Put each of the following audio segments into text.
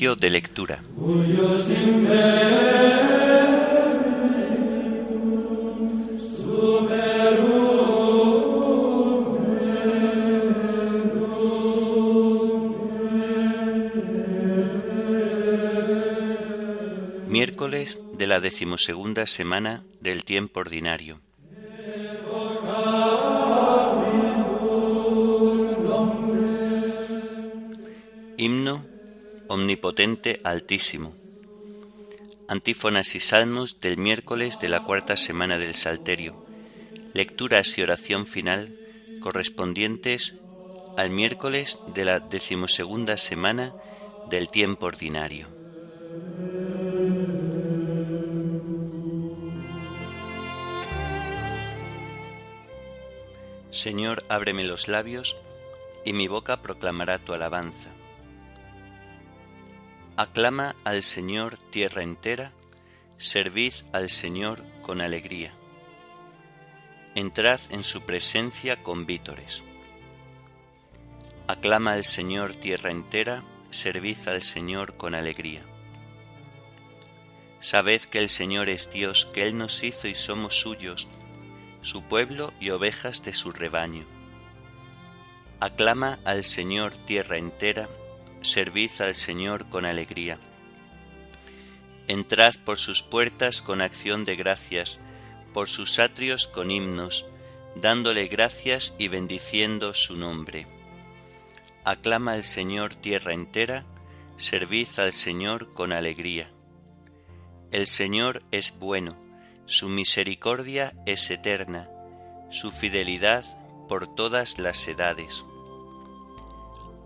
De lectura. Miércoles de la decimosegunda semana del tiempo ordinario. Himno Omnipotente Altísimo. Antífonas y salmos del miércoles de la cuarta semana del Salterio. Lecturas y oración final correspondientes al miércoles de la decimosegunda semana del tiempo ordinario. Señor, ábreme los labios, y mi boca proclamará tu alabanza. Aclama al Señor tierra entera, servid al Señor con alegría. Entrad en su presencia con vítores. Aclama al Señor tierra entera, servid al Señor con alegría. Sabed que el Señor es Dios, que Él nos hizo y somos suyos, su pueblo y ovejas de su rebaño. Aclama al Señor tierra entera, servid al Señor con alegría. Entrad por sus puertas con acción de gracias, por sus atrios con himnos, dándole gracias y bendiciendo su nombre. Aclama al Señor tierra entera, servid al Señor con alegría. El Señor es bueno, su misericordia es eterna, su fidelidad por todas las edades.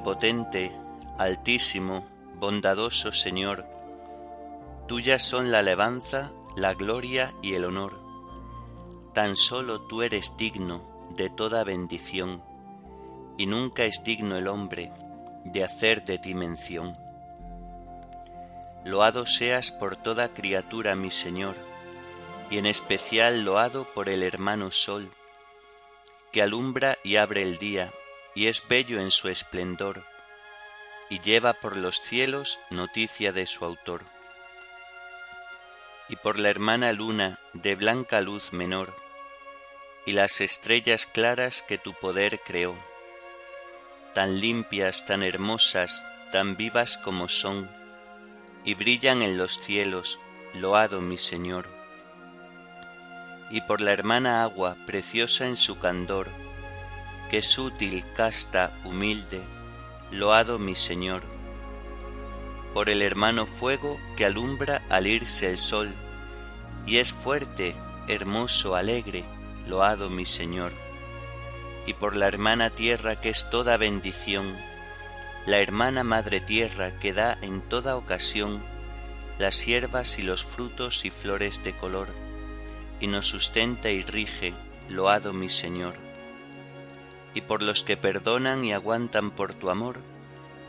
Omnipotente, altísimo, bondadoso Señor, tuyas son la alabanza, la gloria y el honor. Tan solo tú eres digno de toda bendición, y nunca es digno el hombre de hacer de ti mención. Loado seas por toda criatura, mi Señor, y en especial loado por el hermano Sol, que alumbra y abre el día, y es bello en su esplendor, y lleva por los cielos noticia de su autor. Y por la hermana luna de blanca luz menor, y las estrellas claras que tu poder creó, tan limpias, tan hermosas, tan vivas como son, y brillan en los cielos, loado mi Señor. Y por la hermana agua, preciosa en su candor, que es útil, casta, humilde, loado mi Señor. Por el hermano fuego que alumbra al irse el sol, y es fuerte, hermoso, alegre, loado mi Señor. Y por la hermana tierra que es toda bendición, la hermana madre tierra que da en toda ocasión las hierbas y los frutos y flores de color, y nos sustenta y rige, loado mi Señor y por los que perdonan y aguantan por tu amor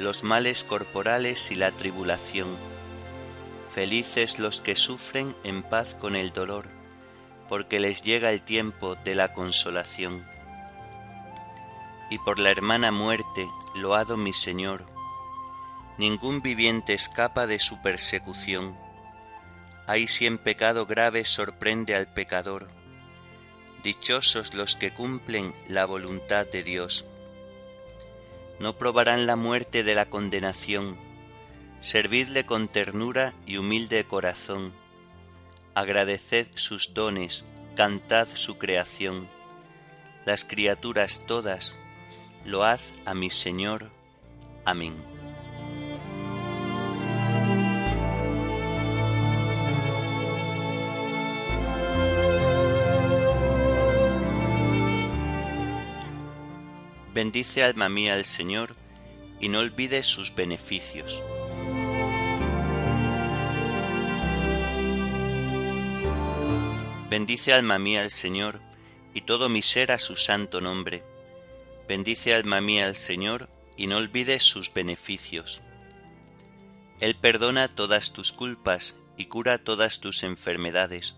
los males corporales y la tribulación. Felices los que sufren en paz con el dolor, porque les llega el tiempo de la consolación. Y por la hermana muerte, loado mi Señor, ningún viviente escapa de su persecución. Ahí si en pecado grave sorprende al pecador, Dichosos los que cumplen la voluntad de Dios. No probarán la muerte de la condenación. Servidle con ternura y humilde corazón. Agradeced sus dones, cantad su creación. Las criaturas todas, load a mi Señor. Amén. Bendice alma mía al Señor, y no olvides sus beneficios. Bendice alma mía al Señor, y todo mi ser a su santo nombre. Bendice alma mía al Señor, y no olvides sus beneficios. Él perdona todas tus culpas y cura todas tus enfermedades.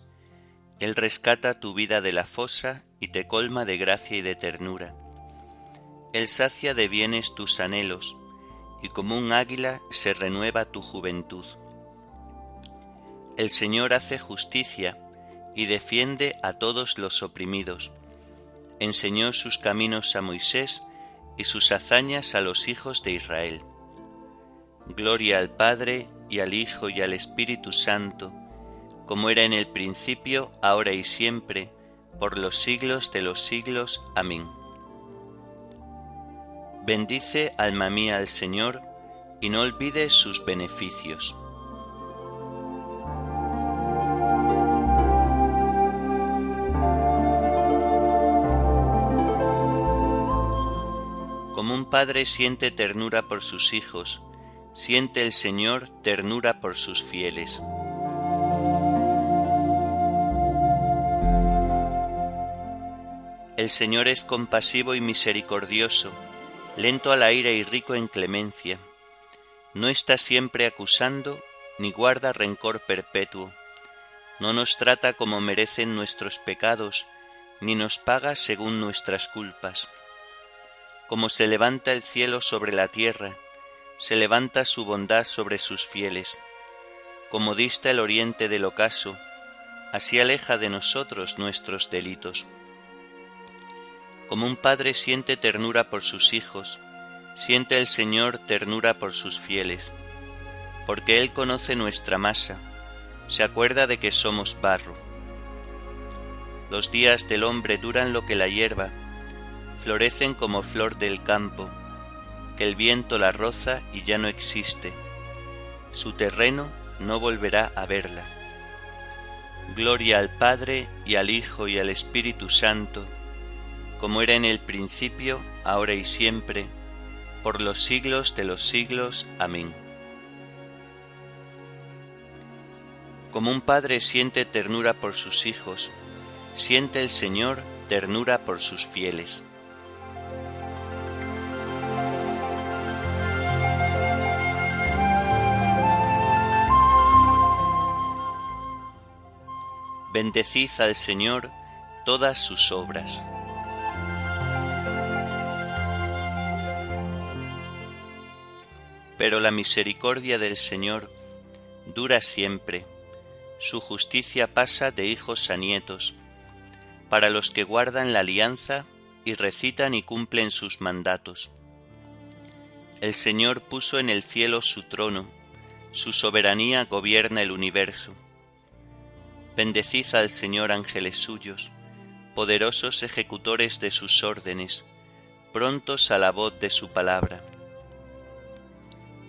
Él rescata tu vida de la fosa y te colma de gracia y de ternura. Él sacia de bienes tus anhelos, y como un águila se renueva tu juventud. El Señor hace justicia y defiende a todos los oprimidos. Enseñó sus caminos a Moisés y sus hazañas a los hijos de Israel. Gloria al Padre y al Hijo y al Espíritu Santo, como era en el principio, ahora y siempre, por los siglos de los siglos. Amén. Bendice alma mía al Señor, y no olvides sus beneficios. Como un padre siente ternura por sus hijos, siente el Señor ternura por sus fieles. El Señor es compasivo y misericordioso, lento a la ira y rico en clemencia. No está siempre acusando, ni guarda rencor perpetuo. No nos trata como merecen nuestros pecados, ni nos paga según nuestras culpas. Como se levanta el cielo sobre la tierra, se levanta su bondad sobre sus fieles. Como dista el oriente del ocaso, así aleja de nosotros nuestros delitos. Como un padre siente ternura por sus hijos, siente el Señor ternura por sus fieles, porque Él conoce nuestra masa, se acuerda de que somos barro. Los días del hombre duran lo que la hierba, florecen como flor del campo, que el viento la roza y ya no existe, su terreno no volverá a verla. Gloria al Padre y al Hijo y al Espíritu Santo, como era en el principio, ahora y siempre, por los siglos de los siglos. Amén. Como un padre siente ternura por sus hijos, siente el Señor ternura por sus fieles. Bendecid al Señor todas sus obras Pero la misericordia del Señor dura siempre, su justicia pasa de hijos a nietos, para los que guardan la alianza y recitan y cumplen sus mandatos. El Señor puso en el cielo su trono, su soberanía gobierna el universo. Bendecid al Señor ángeles suyos, poderosos ejecutores de sus órdenes, prontos a la voz de su palabra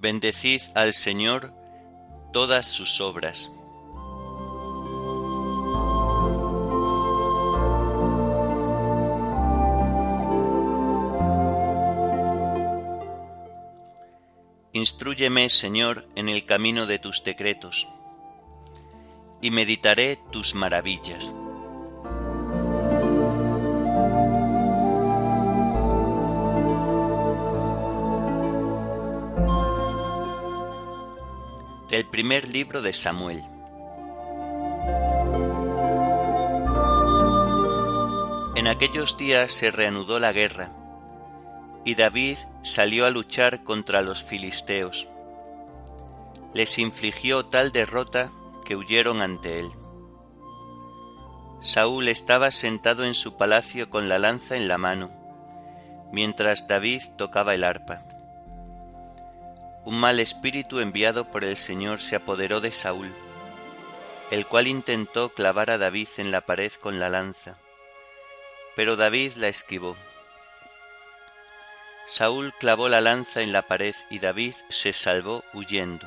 Bendecid al Señor todas sus obras. Instrúyeme, Señor, en el camino de tus decretos, y meditaré tus maravillas. El primer libro de Samuel. En aquellos días se reanudó la guerra, y David salió a luchar contra los filisteos. Les infligió tal derrota que huyeron ante él. Saúl estaba sentado en su palacio con la lanza en la mano, mientras David tocaba el arpa. Un mal espíritu enviado por el Señor se apoderó de Saúl, el cual intentó clavar a David en la pared con la lanza, pero David la esquivó. Saúl clavó la lanza en la pared y David se salvó huyendo.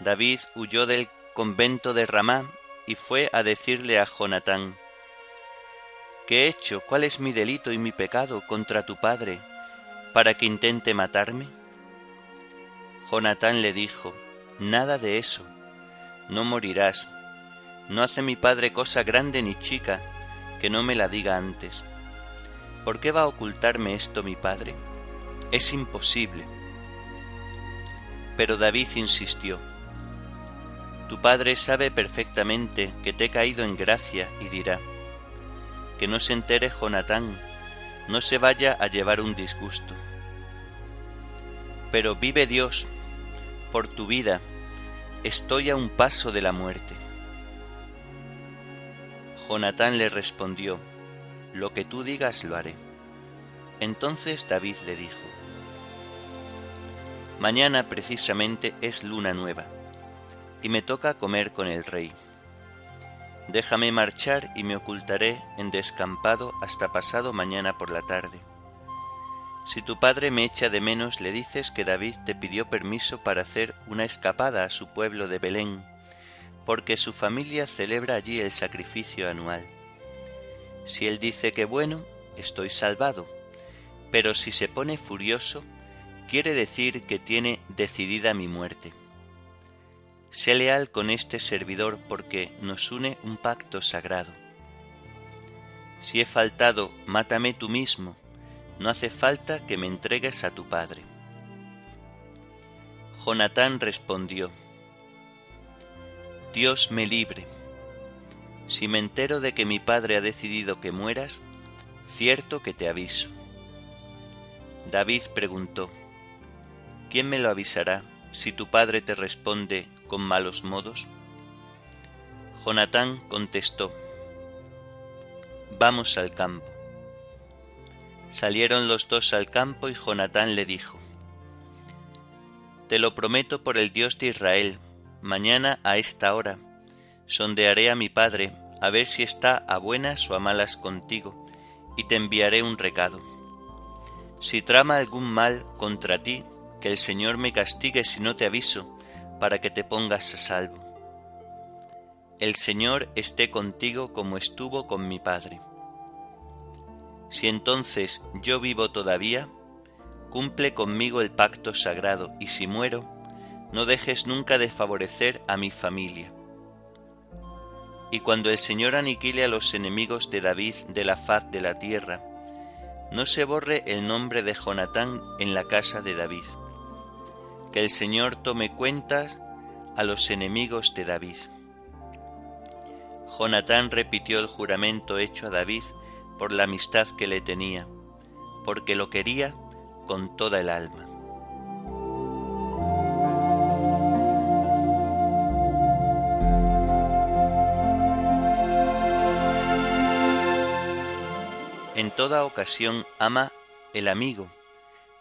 David huyó del convento de Ramá y fue a decirle a Jonatán, ¿Qué he hecho? ¿Cuál es mi delito y mi pecado contra tu padre para que intente matarme? Jonatán le dijo, Nada de eso, no morirás. No hace mi padre cosa grande ni chica que no me la diga antes. ¿Por qué va a ocultarme esto mi padre? Es imposible. Pero David insistió, Tu padre sabe perfectamente que te he caído en gracia y dirá, que no se entere Jonatán, no se vaya a llevar un disgusto. Pero vive Dios, por tu vida, estoy a un paso de la muerte. Jonatán le respondió, Lo que tú digas lo haré. Entonces David le dijo, Mañana precisamente es luna nueva, y me toca comer con el rey. Déjame marchar y me ocultaré en descampado hasta pasado mañana por la tarde. Si tu padre me echa de menos, le dices que David te pidió permiso para hacer una escapada a su pueblo de Belén, porque su familia celebra allí el sacrificio anual. Si él dice que bueno, estoy salvado, pero si se pone furioso, quiere decir que tiene decidida mi muerte. Sé leal con este servidor porque nos une un pacto sagrado. Si he faltado, mátame tú mismo, no hace falta que me entregues a tu padre. Jonatán respondió, Dios me libre. Si me entero de que mi padre ha decidido que mueras, cierto que te aviso. David preguntó, ¿quién me lo avisará si tu padre te responde con malos modos? Jonatán contestó, Vamos al campo. Salieron los dos al campo y Jonatán le dijo, Te lo prometo por el Dios de Israel, mañana a esta hora sondearé a mi padre a ver si está a buenas o a malas contigo, y te enviaré un recado. Si trama algún mal contra ti, que el Señor me castigue si no te aviso, para que te pongas a salvo. El Señor esté contigo como estuvo con mi Padre. Si entonces yo vivo todavía, cumple conmigo el pacto sagrado, y si muero, no dejes nunca de favorecer a mi familia. Y cuando el Señor aniquile a los enemigos de David de la faz de la tierra, no se borre el nombre de Jonatán en la casa de David que el Señor tome cuentas a los enemigos de David. Jonatán repitió el juramento hecho a David por la amistad que le tenía, porque lo quería con toda el alma. En toda ocasión ama el amigo,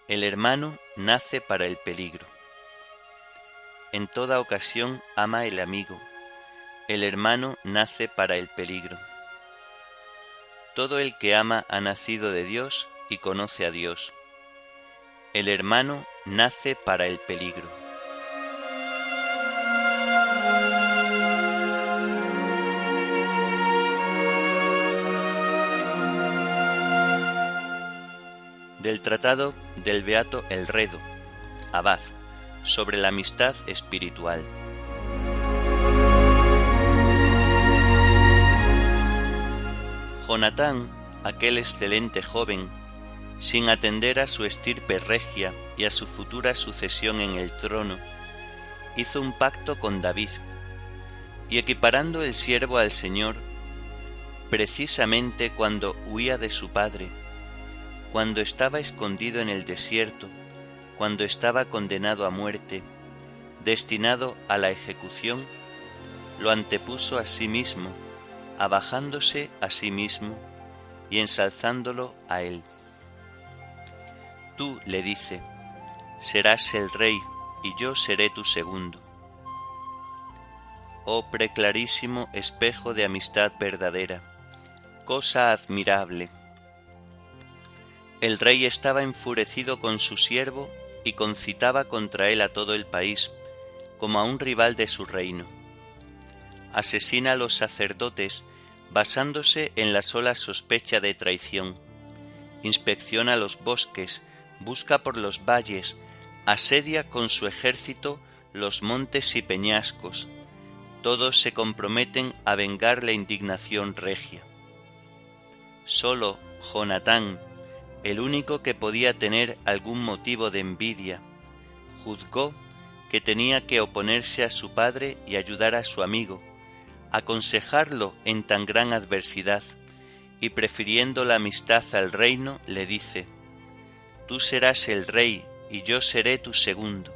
el hermano nace para el peligro. En toda ocasión ama el amigo, el hermano nace para el peligro. Todo el que ama ha nacido de Dios y conoce a Dios. El hermano nace para el peligro. Del Tratado del Beato Elredo, Abad sobre la amistad espiritual. Jonatán, aquel excelente joven, sin atender a su estirpe regia y a su futura sucesión en el trono, hizo un pacto con David, y equiparando el siervo al Señor, precisamente cuando huía de su padre, cuando estaba escondido en el desierto, cuando estaba condenado a muerte, destinado a la ejecución, lo antepuso a sí mismo, abajándose a sí mismo y ensalzándolo a él. Tú, le dice, serás el rey y yo seré tu segundo. Oh preclarísimo espejo de amistad verdadera, cosa admirable. El rey estaba enfurecido con su siervo y concitaba contra él a todo el país, como a un rival de su reino. Asesina a los sacerdotes basándose en la sola sospecha de traición. Inspecciona los bosques, busca por los valles, asedia con su ejército los montes y peñascos. Todos se comprometen a vengar la indignación regia. Solo Jonatán, el único que podía tener algún motivo de envidia, juzgó que tenía que oponerse a su padre y ayudar a su amigo, aconsejarlo en tan gran adversidad, y prefiriendo la amistad al reino, le dice, Tú serás el rey y yo seré tu segundo.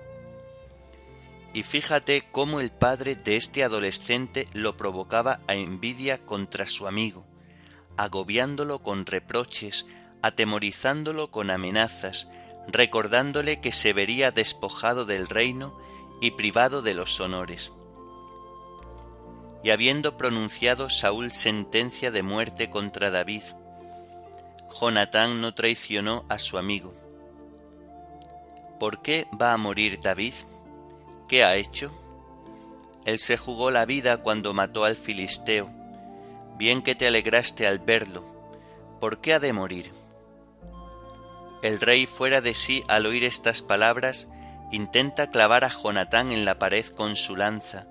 Y fíjate cómo el padre de este adolescente lo provocaba a envidia contra su amigo, agobiándolo con reproches, atemorizándolo con amenazas, recordándole que se vería despojado del reino y privado de los honores. Y habiendo pronunciado Saúl sentencia de muerte contra David, Jonatán no traicionó a su amigo. ¿Por qué va a morir David? ¿Qué ha hecho? Él se jugó la vida cuando mató al filisteo. Bien que te alegraste al verlo. ¿Por qué ha de morir? El rey fuera de sí al oír estas palabras, intenta clavar a Jonatán en la pared con su lanza,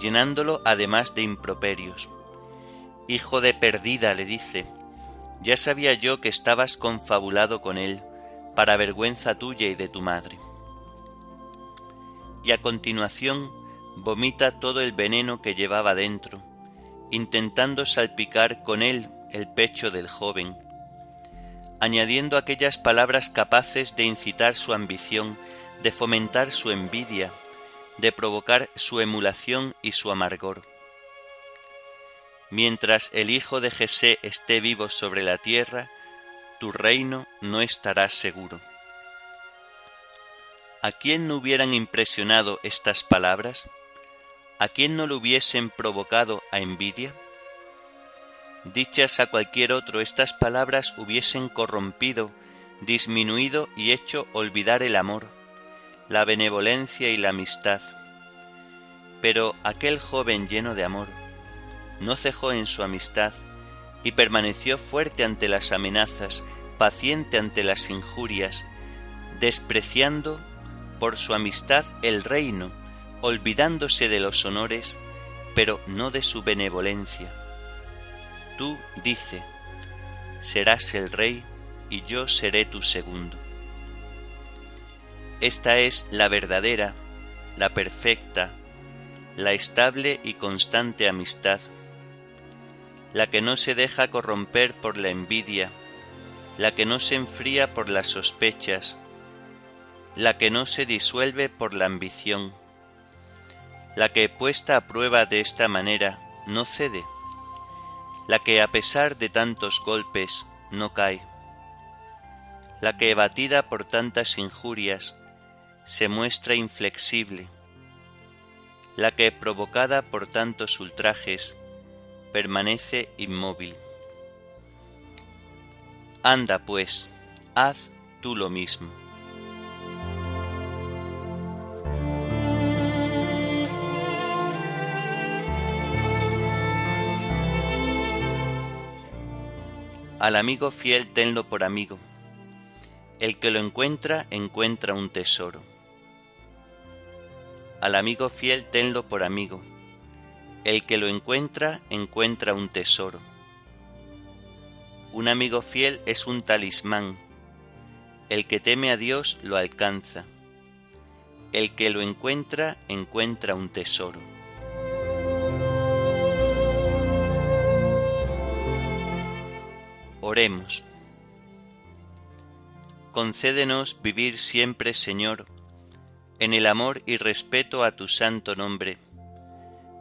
llenándolo además de improperios. Hijo de perdida, le dice, ya sabía yo que estabas confabulado con él, para vergüenza tuya y de tu madre. Y a continuación vomita todo el veneno que llevaba dentro, intentando salpicar con él el pecho del joven, añadiendo aquellas palabras capaces de incitar su ambición, de fomentar su envidia, de provocar su emulación y su amargor. Mientras el hijo de Jesé esté vivo sobre la tierra, tu reino no estará seguro. ¿A quién no hubieran impresionado estas palabras? ¿A quién no lo hubiesen provocado a envidia? Dichas a cualquier otro, estas palabras hubiesen corrompido, disminuido y hecho olvidar el amor, la benevolencia y la amistad. Pero aquel joven lleno de amor no cejó en su amistad y permaneció fuerte ante las amenazas, paciente ante las injurias, despreciando por su amistad el reino, olvidándose de los honores, pero no de su benevolencia tú, dice, serás el rey y yo seré tu segundo. Esta es la verdadera, la perfecta, la estable y constante amistad, la que no se deja corromper por la envidia, la que no se enfría por las sospechas, la que no se disuelve por la ambición, la que puesta a prueba de esta manera no cede la que a pesar de tantos golpes no cae, la que batida por tantas injurias se muestra inflexible, la que provocada por tantos ultrajes permanece inmóvil. Anda pues, haz tú lo mismo. Al amigo fiel tenlo por amigo. El que lo encuentra encuentra un tesoro. Al amigo fiel tenlo por amigo. El que lo encuentra encuentra un tesoro. Un amigo fiel es un talismán. El que teme a Dios lo alcanza. El que lo encuentra encuentra un tesoro. Oremos. Concédenos vivir siempre, Señor, en el amor y respeto a tu santo nombre,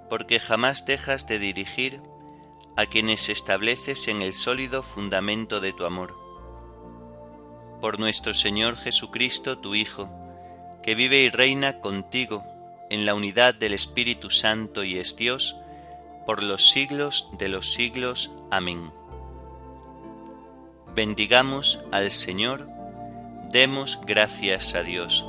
porque jamás dejas de dirigir a quienes estableces en el sólido fundamento de tu amor. por nuestro Señor Jesucristo, tu Hijo, que vive y reina contigo en la unidad del Espíritu Santo y es Dios, por los siglos de los siglos. Amén. Bendigamos al Señor, demos gracias a Dios.